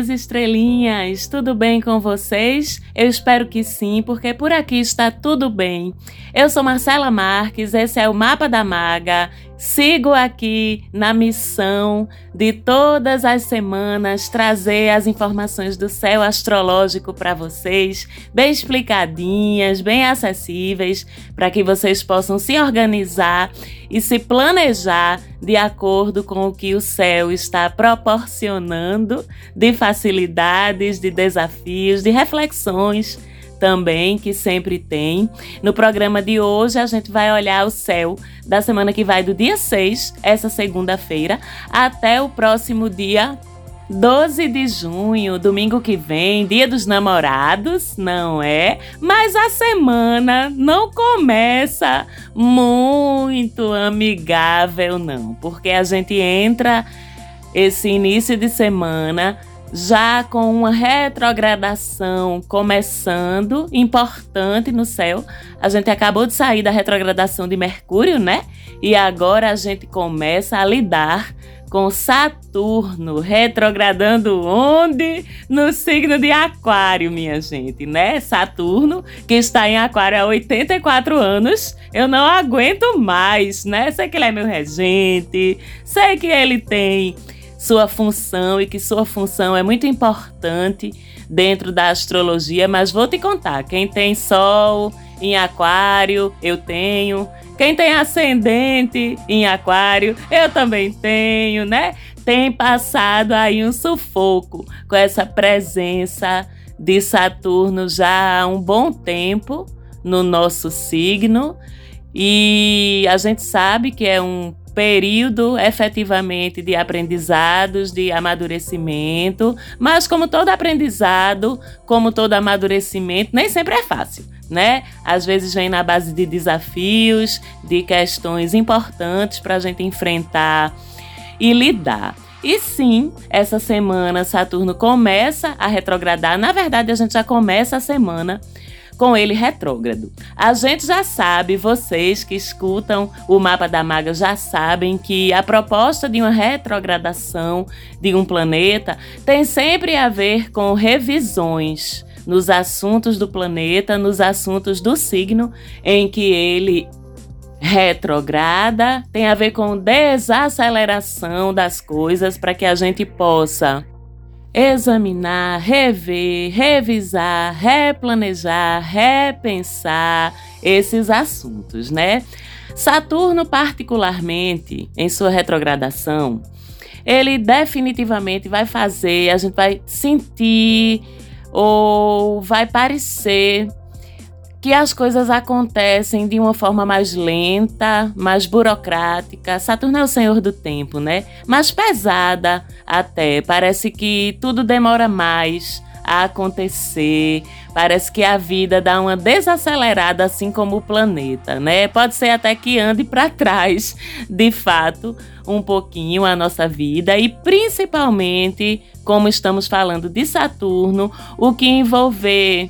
Minhas estrelinhas, tudo bem com vocês? Eu espero que sim, porque por aqui está tudo bem. Eu sou Marcela Marques, esse é o Mapa da Maga. Sigo aqui na missão de todas as semanas trazer as informações do céu astrológico para vocês, bem explicadinhas, bem acessíveis, para que vocês possam se organizar e se planejar de acordo com o que o céu está proporcionando de facilidades, de desafios, de reflexões também, que sempre tem. No programa de hoje, a gente vai olhar o céu da semana que vai do dia 6, essa segunda-feira, até o próximo dia 12 de junho, domingo que vem, dia dos namorados, não é? Mas a semana não começa muito amigável, não, porque a gente entra esse início de semana já com uma retrogradação começando, importante no céu. A gente acabou de sair da retrogradação de Mercúrio, né? E agora a gente começa a lidar com Saturno retrogradando onde? No signo de Aquário, minha gente, né? Saturno, que está em Aquário há 84 anos, eu não aguento mais, né? Sei que ele é meu regente, sei que ele tem sua função e que sua função é muito importante dentro da astrologia, mas vou te contar, quem tem sol em aquário, eu tenho. Quem tem ascendente em aquário, eu também tenho, né? Tem passado aí um sufoco com essa presença de Saturno já há um bom tempo no nosso signo. E a gente sabe que é um período efetivamente de aprendizados, de amadurecimento, mas como todo aprendizado, como todo amadurecimento, nem sempre é fácil, né? Às vezes vem na base de desafios, de questões importantes para a gente enfrentar e lidar. E sim, essa semana Saturno começa a retrogradar. Na verdade, a gente já começa a semana com ele retrógrado. A gente já sabe, vocês que escutam o mapa da maga já sabem que a proposta de uma retrogradação de um planeta tem sempre a ver com revisões nos assuntos do planeta, nos assuntos do signo em que ele retrograda, tem a ver com desaceleração das coisas para que a gente possa examinar, rever, revisar, replanejar, repensar esses assuntos, né? Saturno, particularmente, em sua retrogradação, ele definitivamente vai fazer, a gente vai sentir ou vai parecer que as coisas acontecem de uma forma mais lenta, mais burocrática. Saturno é o senhor do tempo, né? Mais pesada até. Parece que tudo demora mais a acontecer. Parece que a vida dá uma desacelerada, assim como o planeta, né? Pode ser até que ande para trás, de fato, um pouquinho a nossa vida e principalmente, como estamos falando de Saturno, o que envolver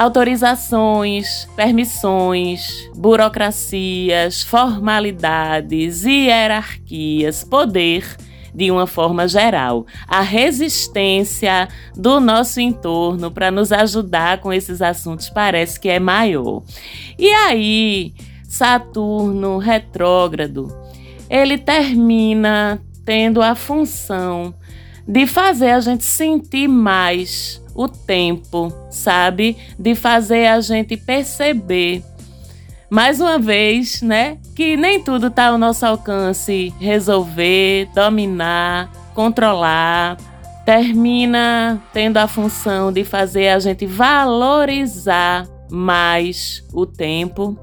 autorizações, permissões, burocracias, formalidades, hierarquias, poder de uma forma geral. A resistência do nosso entorno para nos ajudar com esses assuntos parece que é maior. E aí, Saturno retrógrado, ele termina tendo a função de fazer a gente sentir mais o tempo, sabe? De fazer a gente perceber, mais uma vez, né? Que nem tudo está ao nosso alcance resolver, dominar, controlar. Termina tendo a função de fazer a gente valorizar mais o tempo,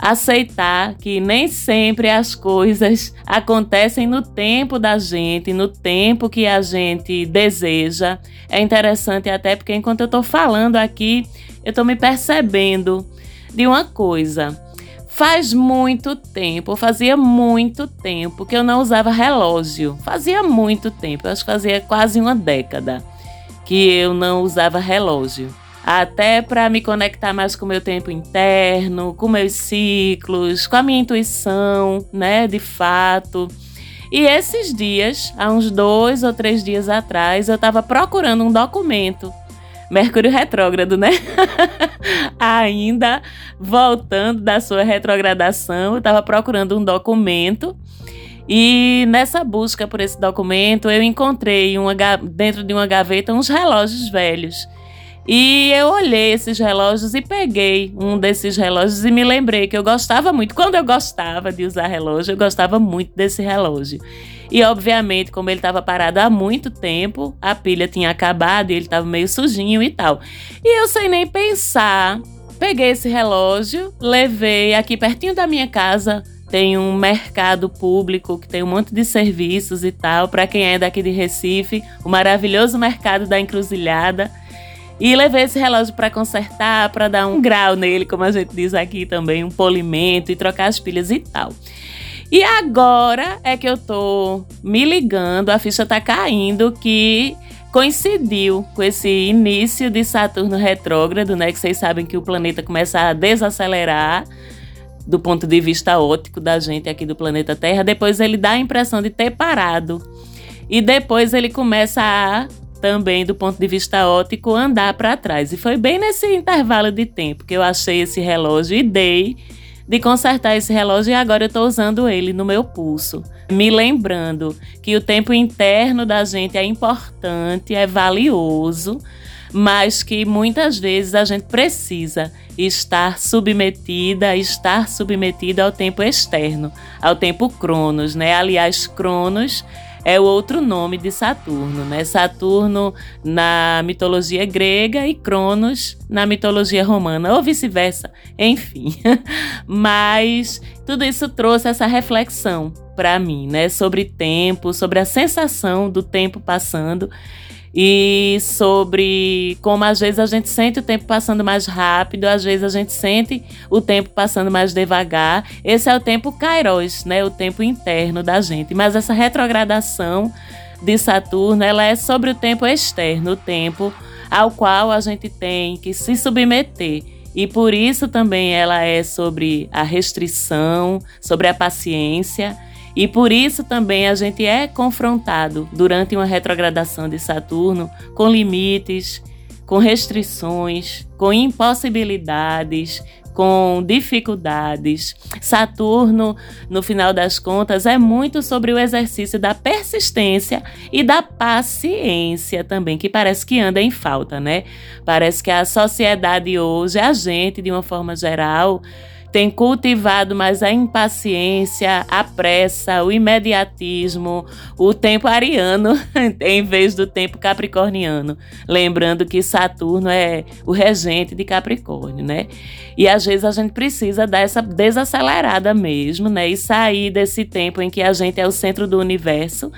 aceitar que nem sempre as coisas acontecem no tempo da gente, no tempo que a gente deseja. É interessante até porque enquanto eu estou falando aqui, eu estou me percebendo de uma coisa. Faz muito tempo, fazia muito tempo que eu não usava relógio. Fazia muito tempo, acho que fazia quase uma década que eu não usava relógio até para me conectar mais com o meu tempo interno, com meus ciclos, com a minha intuição, né, de fato. E esses dias, há uns dois ou três dias atrás, eu estava procurando um documento. Mercúrio retrógrado, né? Ainda voltando da sua retrogradação, eu estava procurando um documento. E nessa busca por esse documento, eu encontrei uma, dentro de uma gaveta uns relógios velhos. E eu olhei esses relógios e peguei um desses relógios e me lembrei que eu gostava muito. Quando eu gostava de usar relógio, eu gostava muito desse relógio. E obviamente, como ele estava parado há muito tempo, a pilha tinha acabado e ele estava meio sujinho e tal. E eu sem nem pensar, peguei esse relógio, levei aqui pertinho da minha casa. Tem um mercado público que tem um monte de serviços e tal. Para quem é daqui de Recife, o maravilhoso mercado da Encruzilhada. E levei esse relógio para consertar, para dar um grau nele, como a gente diz aqui também, um polimento e trocar as pilhas e tal. E agora é que eu tô me ligando, a ficha tá caindo que coincidiu com esse início de Saturno retrógrado, né? Que vocês sabem que o planeta começa a desacelerar do ponto de vista óptico da gente aqui do planeta Terra. Depois ele dá a impressão de ter parado. E depois ele começa a também do ponto de vista óptico, andar para trás. E foi bem nesse intervalo de tempo que eu achei esse relógio e dei de consertar esse relógio e agora eu estou usando ele no meu pulso, me lembrando que o tempo interno da gente é importante, é valioso, mas que muitas vezes a gente precisa estar submetida, estar submetida ao tempo externo, ao tempo Cronos, né? Aliás, Cronos é o outro nome de Saturno, né? Saturno na mitologia grega e Cronos na mitologia romana, ou vice-versa, enfim. Mas tudo isso trouxe essa reflexão para mim, né? Sobre tempo, sobre a sensação do tempo passando e sobre como às vezes a gente sente o tempo passando mais rápido, às vezes a gente sente o tempo passando mais devagar. Esse é o tempo kairos, né? O tempo interno da gente. Mas essa retrogradação de Saturno, ela é sobre o tempo externo, o tempo ao qual a gente tem que se submeter. E por isso também ela é sobre a restrição, sobre a paciência e por isso também a gente é confrontado durante uma retrogradação de Saturno com limites, com restrições, com impossibilidades, com dificuldades. Saturno, no final das contas, é muito sobre o exercício da persistência e da paciência também, que parece que anda em falta, né? Parece que a sociedade hoje, a gente, de uma forma geral, tem cultivado mais a impaciência, a pressa, o imediatismo, o tempo ariano em vez do tempo capricorniano. Lembrando que Saturno é o regente de Capricórnio, né? E às vezes a gente precisa dar essa desacelerada mesmo, né? E sair desse tempo em que a gente é o centro do universo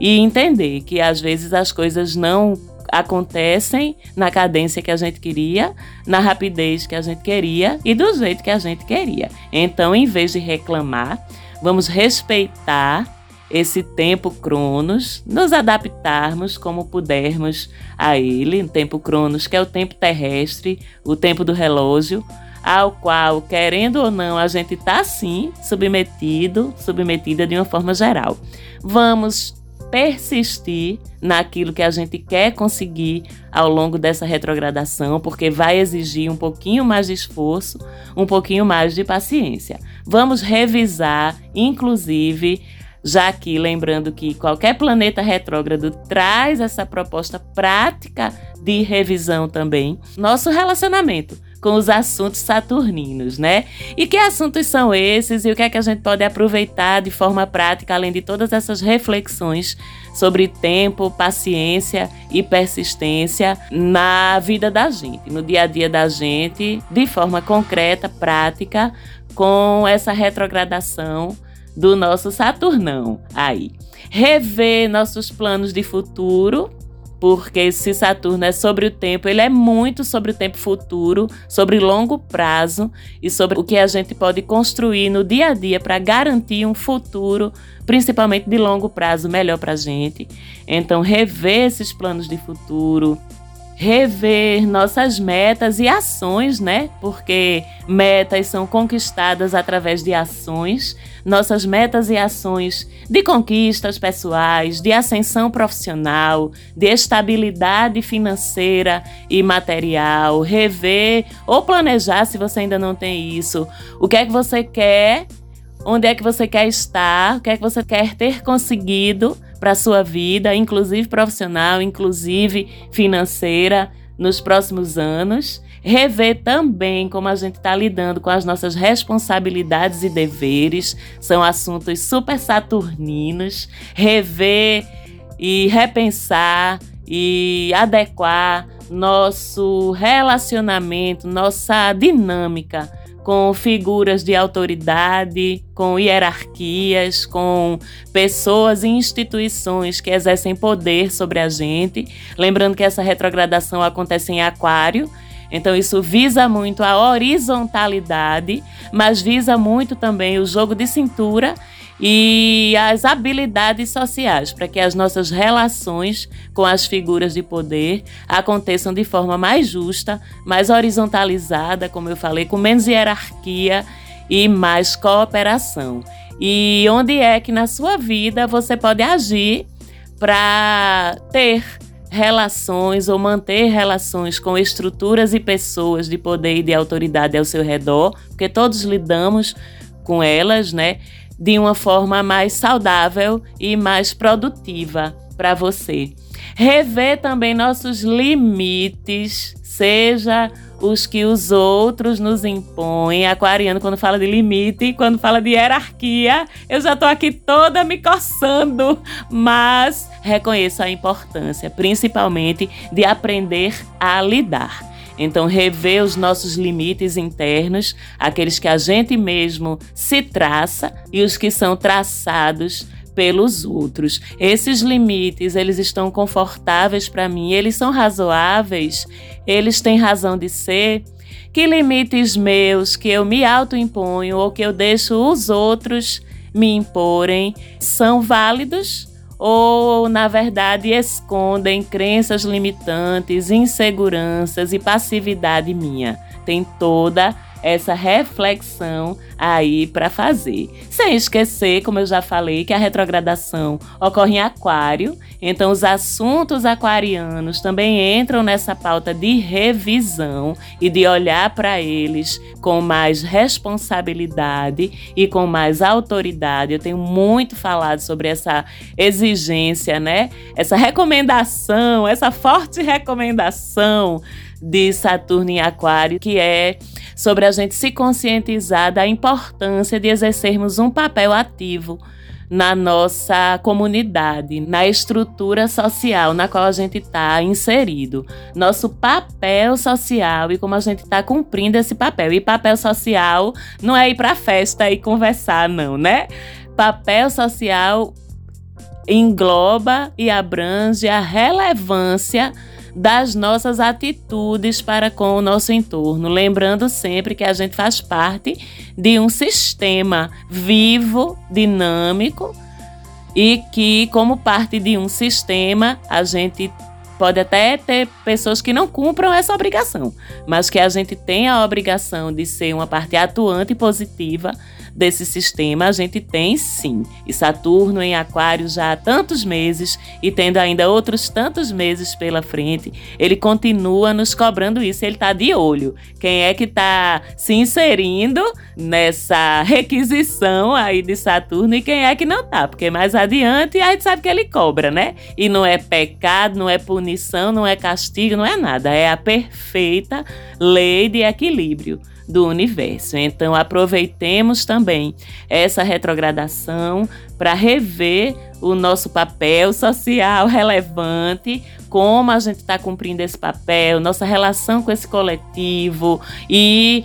e entender que às vezes as coisas não acontecem na cadência que a gente queria, na rapidez que a gente queria e do jeito que a gente queria. Então, em vez de reclamar, vamos respeitar esse tempo Cronos, nos adaptarmos como pudermos a ele, tempo Cronos, que é o tempo terrestre, o tempo do relógio, ao qual, querendo ou não, a gente está sim submetido, submetida de uma forma geral. Vamos persistir naquilo que a gente quer conseguir ao longo dessa retrogradação, porque vai exigir um pouquinho mais de esforço, um pouquinho mais de paciência. Vamos revisar, inclusive, já que lembrando que qualquer planeta retrógrado traz essa proposta prática de revisão também, nosso relacionamento com os assuntos saturninos, né? E que assuntos são esses e o que é que a gente pode aproveitar de forma prática, além de todas essas reflexões sobre tempo, paciência e persistência na vida da gente, no dia a dia da gente, de forma concreta, prática, com essa retrogradação do nosso Saturnão aí. Rever nossos planos de futuro porque se Saturno é sobre o tempo, ele é muito sobre o tempo futuro, sobre longo prazo e sobre o que a gente pode construir no dia a dia para garantir um futuro, principalmente de longo prazo, melhor para a gente. Então, rever esses planos de futuro, rever nossas metas e ações, né? Porque metas são conquistadas através de ações, nossas metas e ações de conquistas pessoais, de ascensão profissional, de estabilidade financeira e material, rever ou planejar se você ainda não tem isso, o que é que você quer, onde é que você quer estar, o que é que você quer ter conseguido para sua vida, inclusive profissional, inclusive financeira, nos próximos anos. Rever também como a gente está lidando com as nossas responsabilidades e deveres, são assuntos super saturninos. Rever e repensar e adequar nosso relacionamento, nossa dinâmica com figuras de autoridade, com hierarquias, com pessoas e instituições que exercem poder sobre a gente. Lembrando que essa retrogradação acontece em Aquário. Então, isso visa muito a horizontalidade, mas visa muito também o jogo de cintura e as habilidades sociais para que as nossas relações com as figuras de poder aconteçam de forma mais justa, mais horizontalizada, como eu falei, com menos hierarquia e mais cooperação. E onde é que na sua vida você pode agir para ter relações ou manter relações com estruturas e pessoas de poder e de autoridade ao seu redor, porque todos lidamos com elas, né? De uma forma mais saudável e mais produtiva para você. Rever também nossos limites, seja os que os outros nos impõem. Aquariano, quando fala de limite, quando fala de hierarquia, eu já estou aqui toda me coçando, mas reconheço a importância, principalmente, de aprender a lidar. Então, rever os nossos limites internos, aqueles que a gente mesmo se traça e os que são traçados pelos outros. Esses limites, eles estão confortáveis para mim, eles são razoáveis, eles têm razão de ser. Que limites meus que eu me autoimponho ou que eu deixo os outros me imporem são válidos ou, na verdade, escondem crenças limitantes, inseguranças e passividade minha. Tem toda essa reflexão aí para fazer. Sem esquecer, como eu já falei, que a retrogradação ocorre em Aquário, então os assuntos aquarianos também entram nessa pauta de revisão e de olhar para eles com mais responsabilidade e com mais autoridade. Eu tenho muito falado sobre essa exigência, né? Essa recomendação, essa forte recomendação de Saturno em Aquário, que é sobre a gente se conscientizar da importância de exercermos um papel ativo na nossa comunidade, na estrutura social na qual a gente está inserido. Nosso papel social e como a gente está cumprindo esse papel. E papel social não é ir para festa e conversar, não, né? Papel social engloba e abrange a relevância das nossas atitudes para com o nosso entorno. Lembrando sempre que a gente faz parte de um sistema vivo, dinâmico e que, como parte de um sistema, a gente pode até ter pessoas que não cumpram essa obrigação, mas que a gente tem a obrigação de ser uma parte atuante e positiva desse sistema a gente tem sim. E Saturno em Aquário já há tantos meses e tendo ainda outros tantos meses pela frente, ele continua nos cobrando isso. Ele está de olho. Quem é que está se inserindo nessa requisição aí de Saturno e quem é que não tá? Porque mais adiante a gente sabe que ele cobra, né? E não é pecado, não é punição, não é castigo, não é nada. É a perfeita lei de equilíbrio do universo. Então, aproveitemos também essa retrogradação para rever o nosso papel social relevante, como a gente está cumprindo esse papel, nossa relação com esse coletivo e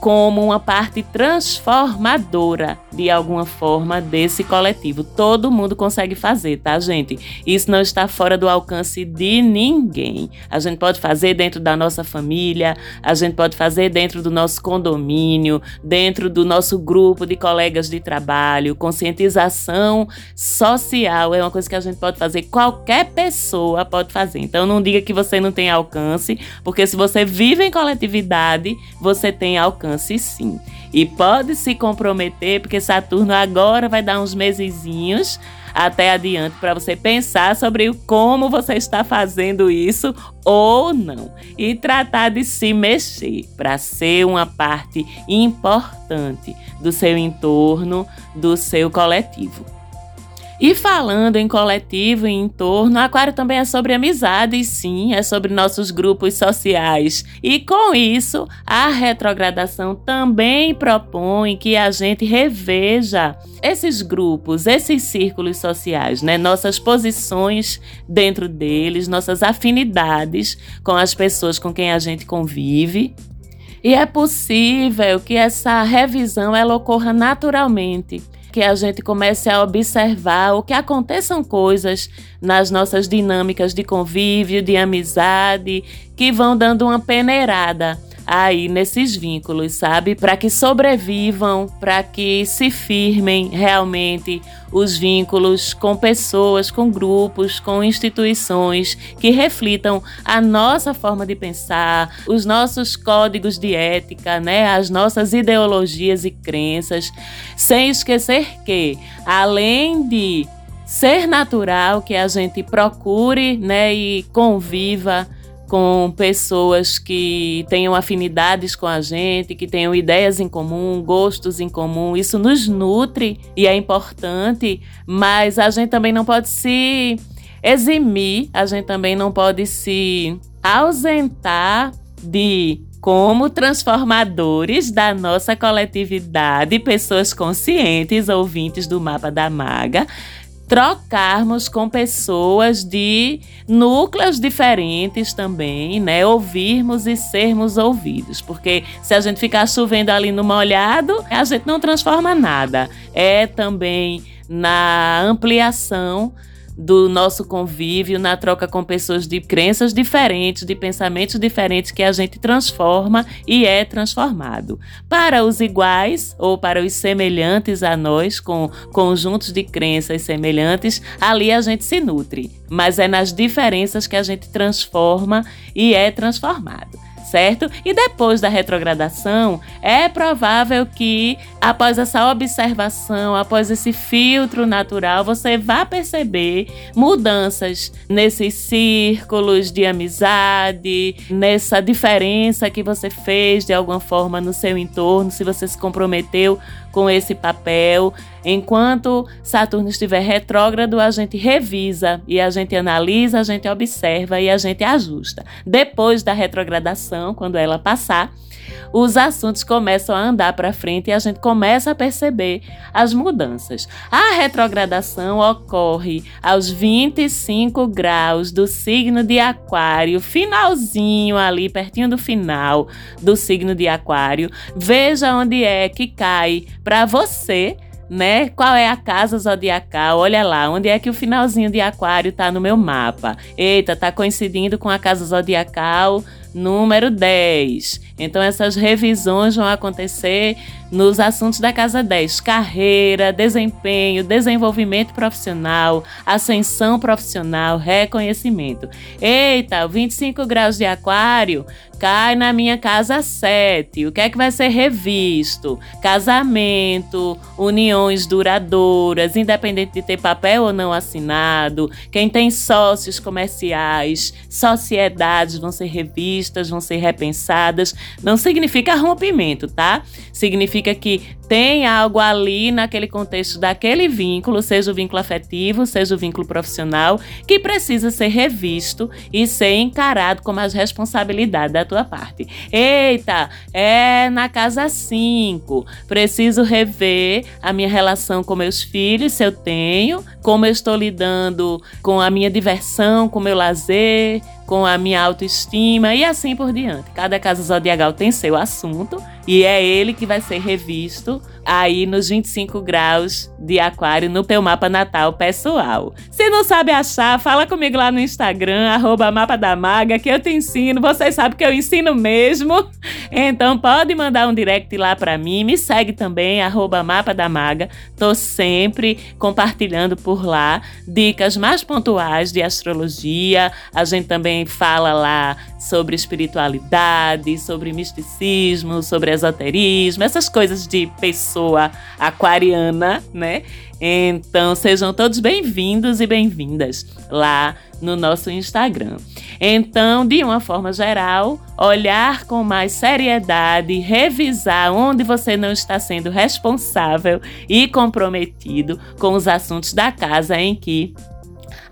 como uma parte transformadora de alguma forma desse coletivo. Todo mundo consegue fazer, tá, gente? Isso não está fora do alcance de ninguém. A gente pode fazer dentro da nossa família, a gente pode fazer dentro do nosso condomínio, dentro do nosso grupo de colegas de trabalho. Conscientização social é uma coisa que a gente pode fazer, qualquer pessoa pode fazer. Então não diga que você não tem alcance, porque se você vive em coletividade, você tem alcance sim. E pode se comprometer, porque Saturno agora vai dar uns mesezinhos até adiante para você pensar sobre como você está fazendo isso ou não e tratar de se mexer para ser uma parte importante do seu entorno, do seu coletivo. E falando em coletivo e em torno, Aquário também é sobre amizade, sim, é sobre nossos grupos sociais. E com isso, a retrogradação também propõe que a gente reveja esses grupos, esses círculos sociais, né? Nossas posições dentro deles, nossas afinidades com as pessoas com quem a gente convive. E é possível que essa revisão ela ocorra naturalmente que a gente comece a observar ou que aconteçam coisas nas nossas dinâmicas de convívio, de amizade, que vão dando uma peneirada aí nesses vínculos, sabe? Para que sobrevivam, para que se firmem realmente os vínculos com pessoas, com grupos, com instituições que reflitam a nossa forma de pensar, os nossos códigos de ética, né? As nossas ideologias e crenças, sem esquecer que além de ser natural que a gente procure, né, e conviva com pessoas que tenham afinidades com a gente, que tenham ideias em comum, gostos em comum. Isso nos nutre e é importante, mas a gente também não pode se eximir, a gente também não pode se ausentar de como transformadores da nossa coletividade, pessoas conscientes, ouvintes do mapa da maga, trocarmos com pessoas de núcleos diferentes também, né? Ouvirmos e sermos ouvidos, porque se a gente ficar chovendo ali no molhado, a gente não transforma nada. É também na ampliação do nosso convívio, na troca com pessoas de crenças diferentes, de pensamentos diferentes, que a gente transforma e é transformado. Para os iguais ou para os semelhantes a nós, com conjuntos de crenças semelhantes, ali a gente se nutre. Mas é nas diferenças que a gente transforma e é transformado certo? E depois da retrogradação, é provável que após essa observação, após esse filtro natural, você vá perceber mudanças nesses círculos de amizade, nessa diferença que você fez de alguma forma no seu entorno, se você se comprometeu com esse papel. Enquanto Saturno estiver retrógrado, a gente revisa e a gente analisa, a gente observa e a gente ajusta. Depois da retrogradação, quando ela passar, os assuntos começam a andar para frente e a gente começa a perceber as mudanças. A retrogradação ocorre aos 25 graus do signo de Aquário, finalzinho ali, pertinho do final do signo de Aquário. Veja onde é que cai para você né? Qual é a casa zodiacal? Olha lá, onde é que o finalzinho de Aquário tá no meu mapa? Eita, tá coincidindo com a casa zodiacal número 10. Então, essas revisões vão acontecer nos assuntos da Casa 10: carreira, desempenho, desenvolvimento profissional, ascensão profissional, reconhecimento. Eita, 25 graus de Aquário cai na minha casa 7. O que é que vai ser revisto? Casamento, uniões duradouras, independente de ter papel ou não assinado. Quem tem sócios comerciais, sociedades vão ser revistas, vão ser repensadas. Não significa rompimento, tá? Significa que tem algo ali naquele contexto daquele vínculo, seja o vínculo afetivo, seja o vínculo profissional, que precisa ser revisto e ser encarado como as responsabilidades da tua parte. Eita, é na casa 5. Preciso rever a minha relação com meus filhos, se eu tenho, como eu estou lidando com a minha diversão, com o meu lazer, com a minha autoestima e assim por diante. Cada casa zodiacal tem seu assunto e é ele que vai ser revisto aí nos 25 graus de aquário no teu mapa natal pessoal. Se não sabe achar, fala comigo lá no Instagram, arroba mapa da maga, que eu te ensino. Vocês sabem que eu ensino mesmo. Então pode mandar um direct lá para mim. Me segue também, arroba mapa da maga. Tô sempre compartilhando por lá dicas mais pontuais de astrologia. A gente também fala lá sobre espiritualidade, sobre misticismo, sobre esoterismo, essas coisas de pessoa aquariana, né? Então sejam todos bem-vindos e bem-vindas lá no nosso Instagram. Então, de uma forma geral, olhar com mais seriedade, revisar onde você não está sendo responsável e comprometido com os assuntos da casa em que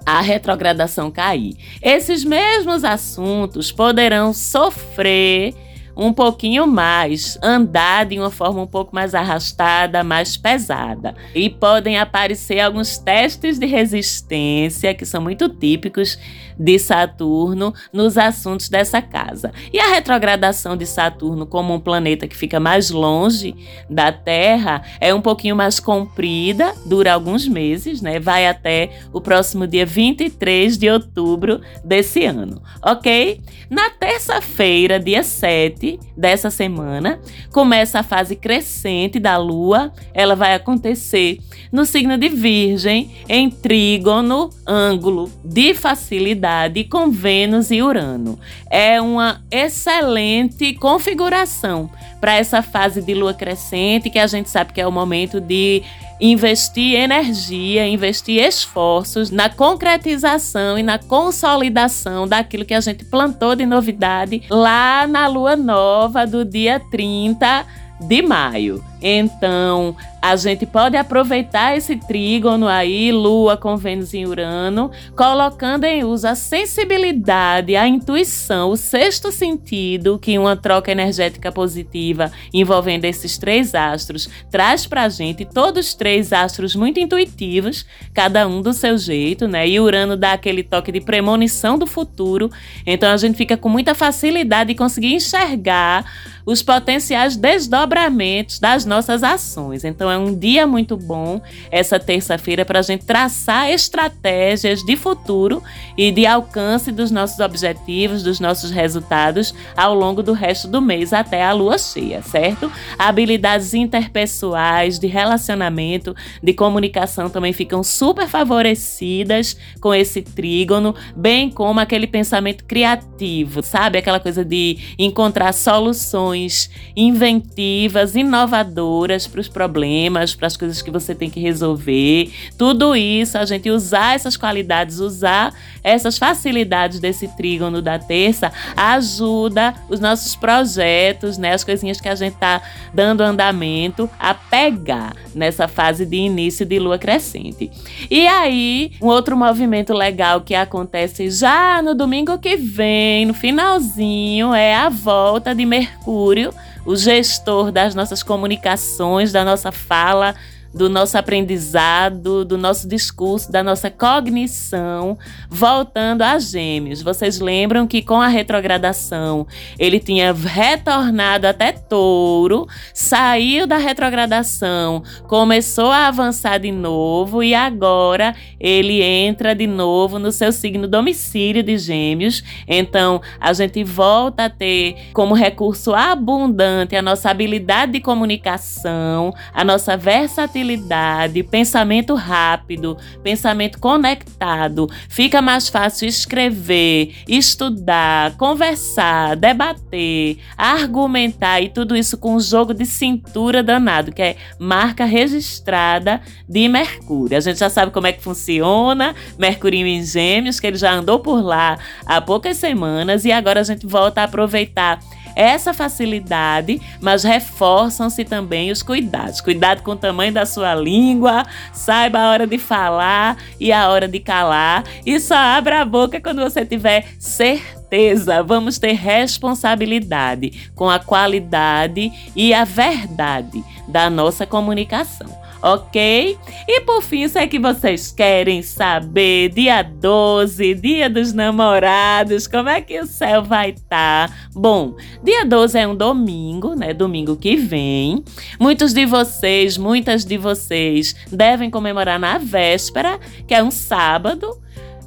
a retrogradação cair. Esses mesmos assuntos poderão sofrer um pouquinho mais, andar de uma forma um pouco mais arrastada, mais pesada. E podem aparecer alguns testes de resistência que são muito típicos de Saturno nos assuntos dessa casa. E a retrogradação de Saturno, como um planeta que fica mais longe da Terra, é um pouquinho mais comprida, dura alguns meses, né? Vai até o próximo dia 23 de outubro desse ano, ok? Na terça-feira, dia 7, dessa semana, começa a fase crescente da Lua. Ela vai acontecer no signo de Virgem, em trígono, ângulo de facilidade com Vênus e Urano. É uma excelente configuração para essa fase de lua crescente, que a gente sabe que é o momento de investir energia, investir esforços na concretização e na consolidação daquilo que a gente plantou de novidade lá na lua nova do dia 30 de maio. Então, a gente pode aproveitar esse trígono aí, Lua com Vênus em Urano, colocando em uso a sensibilidade, a intuição, o sexto sentido que uma troca energética positiva envolvendo esses três astros traz pra gente, todos três astros muito intuitivos, cada um do seu jeito, né? E Urano dá aquele toque de premonição do futuro, então a gente fica com muita facilidade de conseguir enxergar os potenciais desdobramentos das nossas ações. Então é um dia muito bom essa terça-feira para a gente traçar estratégias de futuro e de alcance dos nossos objetivos, dos nossos resultados ao longo do resto do mês até a lua cheia, certo? Habilidades interpessoais, de relacionamento, de comunicação também ficam super favorecidas com esse trígono, bem como aquele pensamento criativo, sabe? Aquela coisa de encontrar soluções inventivas, inovadoras para os problemas, para as coisas que você tem que resolver. Tudo isso, a gente usar essas qualidades, usar essas facilidades desse trígono da terça, ajuda os nossos projetos, né, as coisinhas que a gente tá dando andamento a pegar nessa fase de início de lua crescente. E aí, um outro movimento legal que acontece já no domingo que vem, no finalzinho, é a volta de Mercúrio o gestor das nossas comunicações, da nossa fala, do nosso aprendizado, do nosso discurso, da nossa cognição, voltando a Gêmeos. Vocês lembram que com a retrogradação ele tinha retornado até Touro, saiu da retrogradação, começou a avançar de novo e agora ele entra de novo no seu signo domicílio de Gêmeos. Então a gente volta a ter como recurso abundante a nossa habilidade de comunicação, a nossa versatilidade facilidade, pensamento rápido, pensamento conectado. Fica mais fácil escrever, estudar, conversar, debater, argumentar e tudo isso com um jogo de cintura danado, que é marca registrada de Mercúrio. A gente já sabe como é que funciona, Mercurinho em Gêmeos, que ele já andou por lá há poucas semanas e agora a gente volta a aproveitar essa facilidade, mas reforçam-se também os cuidados. Cuidado com o tamanho da sua língua, saiba a hora de falar e a hora de calar, e só abra a boca quando você tiver certeza. Vamos ter responsabilidade com a qualidade e a verdade da nossa comunicação ok? E por fim, se é que vocês querem saber, dia 12, dia dos namorados, como é que o céu vai estar? Tá? Bom, dia 12 é um domingo, né? Domingo que vem. Muitos de vocês, muitas de vocês devem comemorar na véspera, que é um sábado.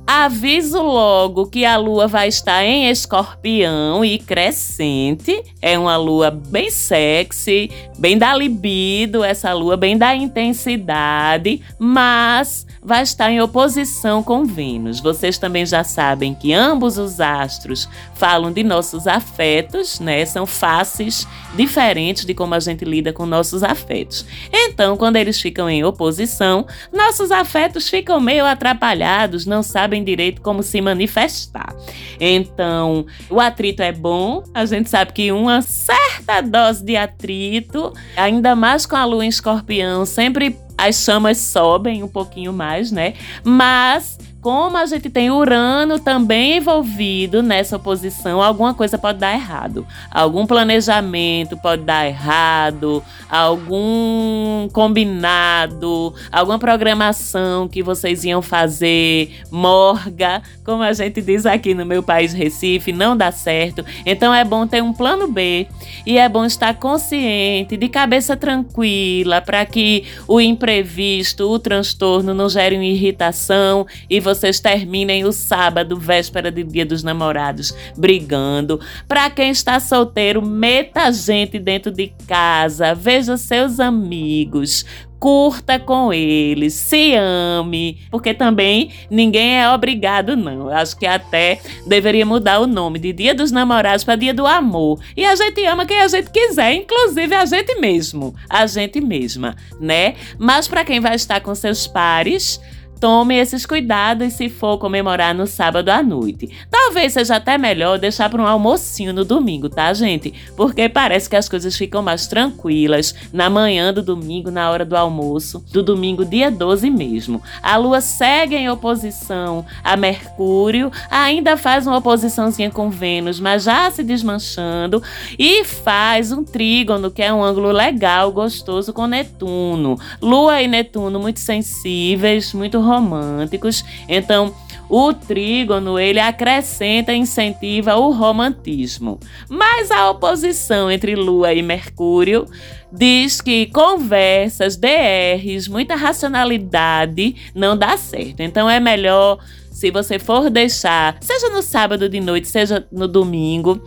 Aviso logo que a lua vai estar em escorpião e crescente. É uma lua bem sexy, bem da libido, essa lua bem da intensidade, mas vai estar em oposição com Vênus. Vocês também já sabem que ambos os astros falam de nossos afetos, né? São faces diferentes de como a gente lida com nossos afetos. Então, quando eles ficam em oposição, nossos afetos ficam meio atrapalhados, não sabem direito como se manifestar. Então, o atrito é bom, a gente sabe que uma certa dose de atrito, ainda mais com a lua em escorpião, sempre as chamas sobem um pouquinho mais, né? Mas como a gente tem Urano também envolvido nessa oposição, alguma coisa pode dar errado. Algum planejamento pode dar errado, algum combinado, alguma programação que vocês iam fazer morga, como a gente diz aqui no meu país Recife, não dá certo. Então é bom ter um plano B e é bom estar consciente, de cabeça tranquila, para que o imprevisto, o transtorno não gere uma irritação e vocês terminem o sábado, véspera de Dia dos Namorados, brigando. Para quem está solteiro, meta gente dentro de casa, veja seus amigos, curta com eles, se ame, porque também ninguém é obrigado, não. Eu acho que até deveria mudar o nome de Dia dos Namorados para Dia do Amor. E a gente ama quem a gente quiser, inclusive a gente mesmo, a gente mesma, né? Mas para quem vai estar com seus pares, Tome esses cuidados se for comemorar no sábado à noite. Talvez seja até melhor deixar para um almocinho no domingo, tá, gente? Porque parece que as coisas ficam mais tranquilas na manhã do domingo, na hora do almoço, do domingo, dia 12 mesmo. A lua segue em oposição a Mercúrio, ainda faz uma oposiçãozinha com Vênus, mas já se desmanchando, e faz um trígono, que é um ângulo legal, gostoso com Netuno. Lua e Netuno muito sensíveis, muito românticos. Então, o trígono ele acrescenta e incentiva o romantismo. Mas a oposição entre Lua e Mercúrio diz que conversas, DRs, muita racionalidade não dá certo. Então é melhor se você for deixar, seja no sábado de noite, seja no domingo,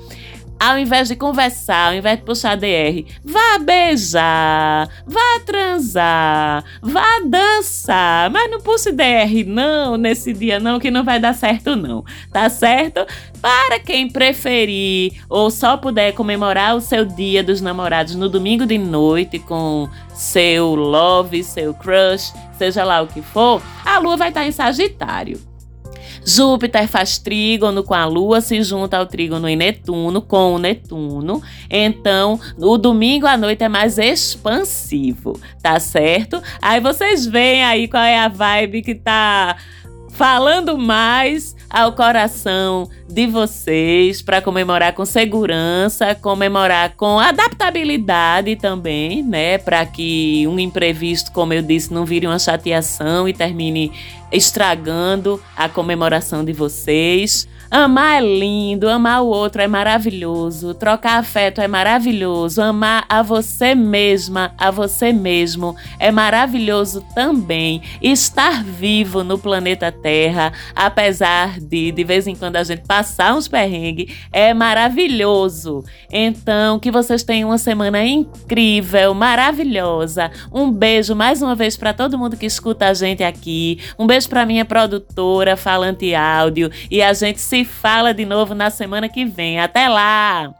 ao invés de conversar, ao invés de puxar DR, vá beijar, vá transar, vá dançar. Mas não puxe DR, não, nesse dia não, que não vai dar certo, não. Tá certo? Para quem preferir ou só puder comemorar o seu dia dos namorados no domingo de noite com seu love, seu crush, seja lá o que for, a lua vai estar em Sagitário. Júpiter faz trígono com a Lua, se junta ao trígono em Netuno, com o Netuno. Então, o domingo à noite é mais expansivo, tá certo? Aí vocês veem aí qual é a vibe que tá falando mais ao coração de vocês para comemorar com segurança, comemorar com adaptabilidade também, né, para que um imprevisto, como eu disse, não vire uma chateação e termine estragando a comemoração de vocês. Amar é lindo, amar o outro é maravilhoso, trocar afeto é maravilhoso, amar a você mesma, a você mesmo é maravilhoso também. Estar vivo no planeta Terra, apesar de de vez em quando a gente passar uns perrengues, é maravilhoso. Então, que vocês tenham uma semana incrível, maravilhosa. Um beijo mais uma vez para todo mundo que escuta a gente aqui. Um beijo para minha produtora Falante Áudio e a gente se fala de novo na semana que vem. Até lá!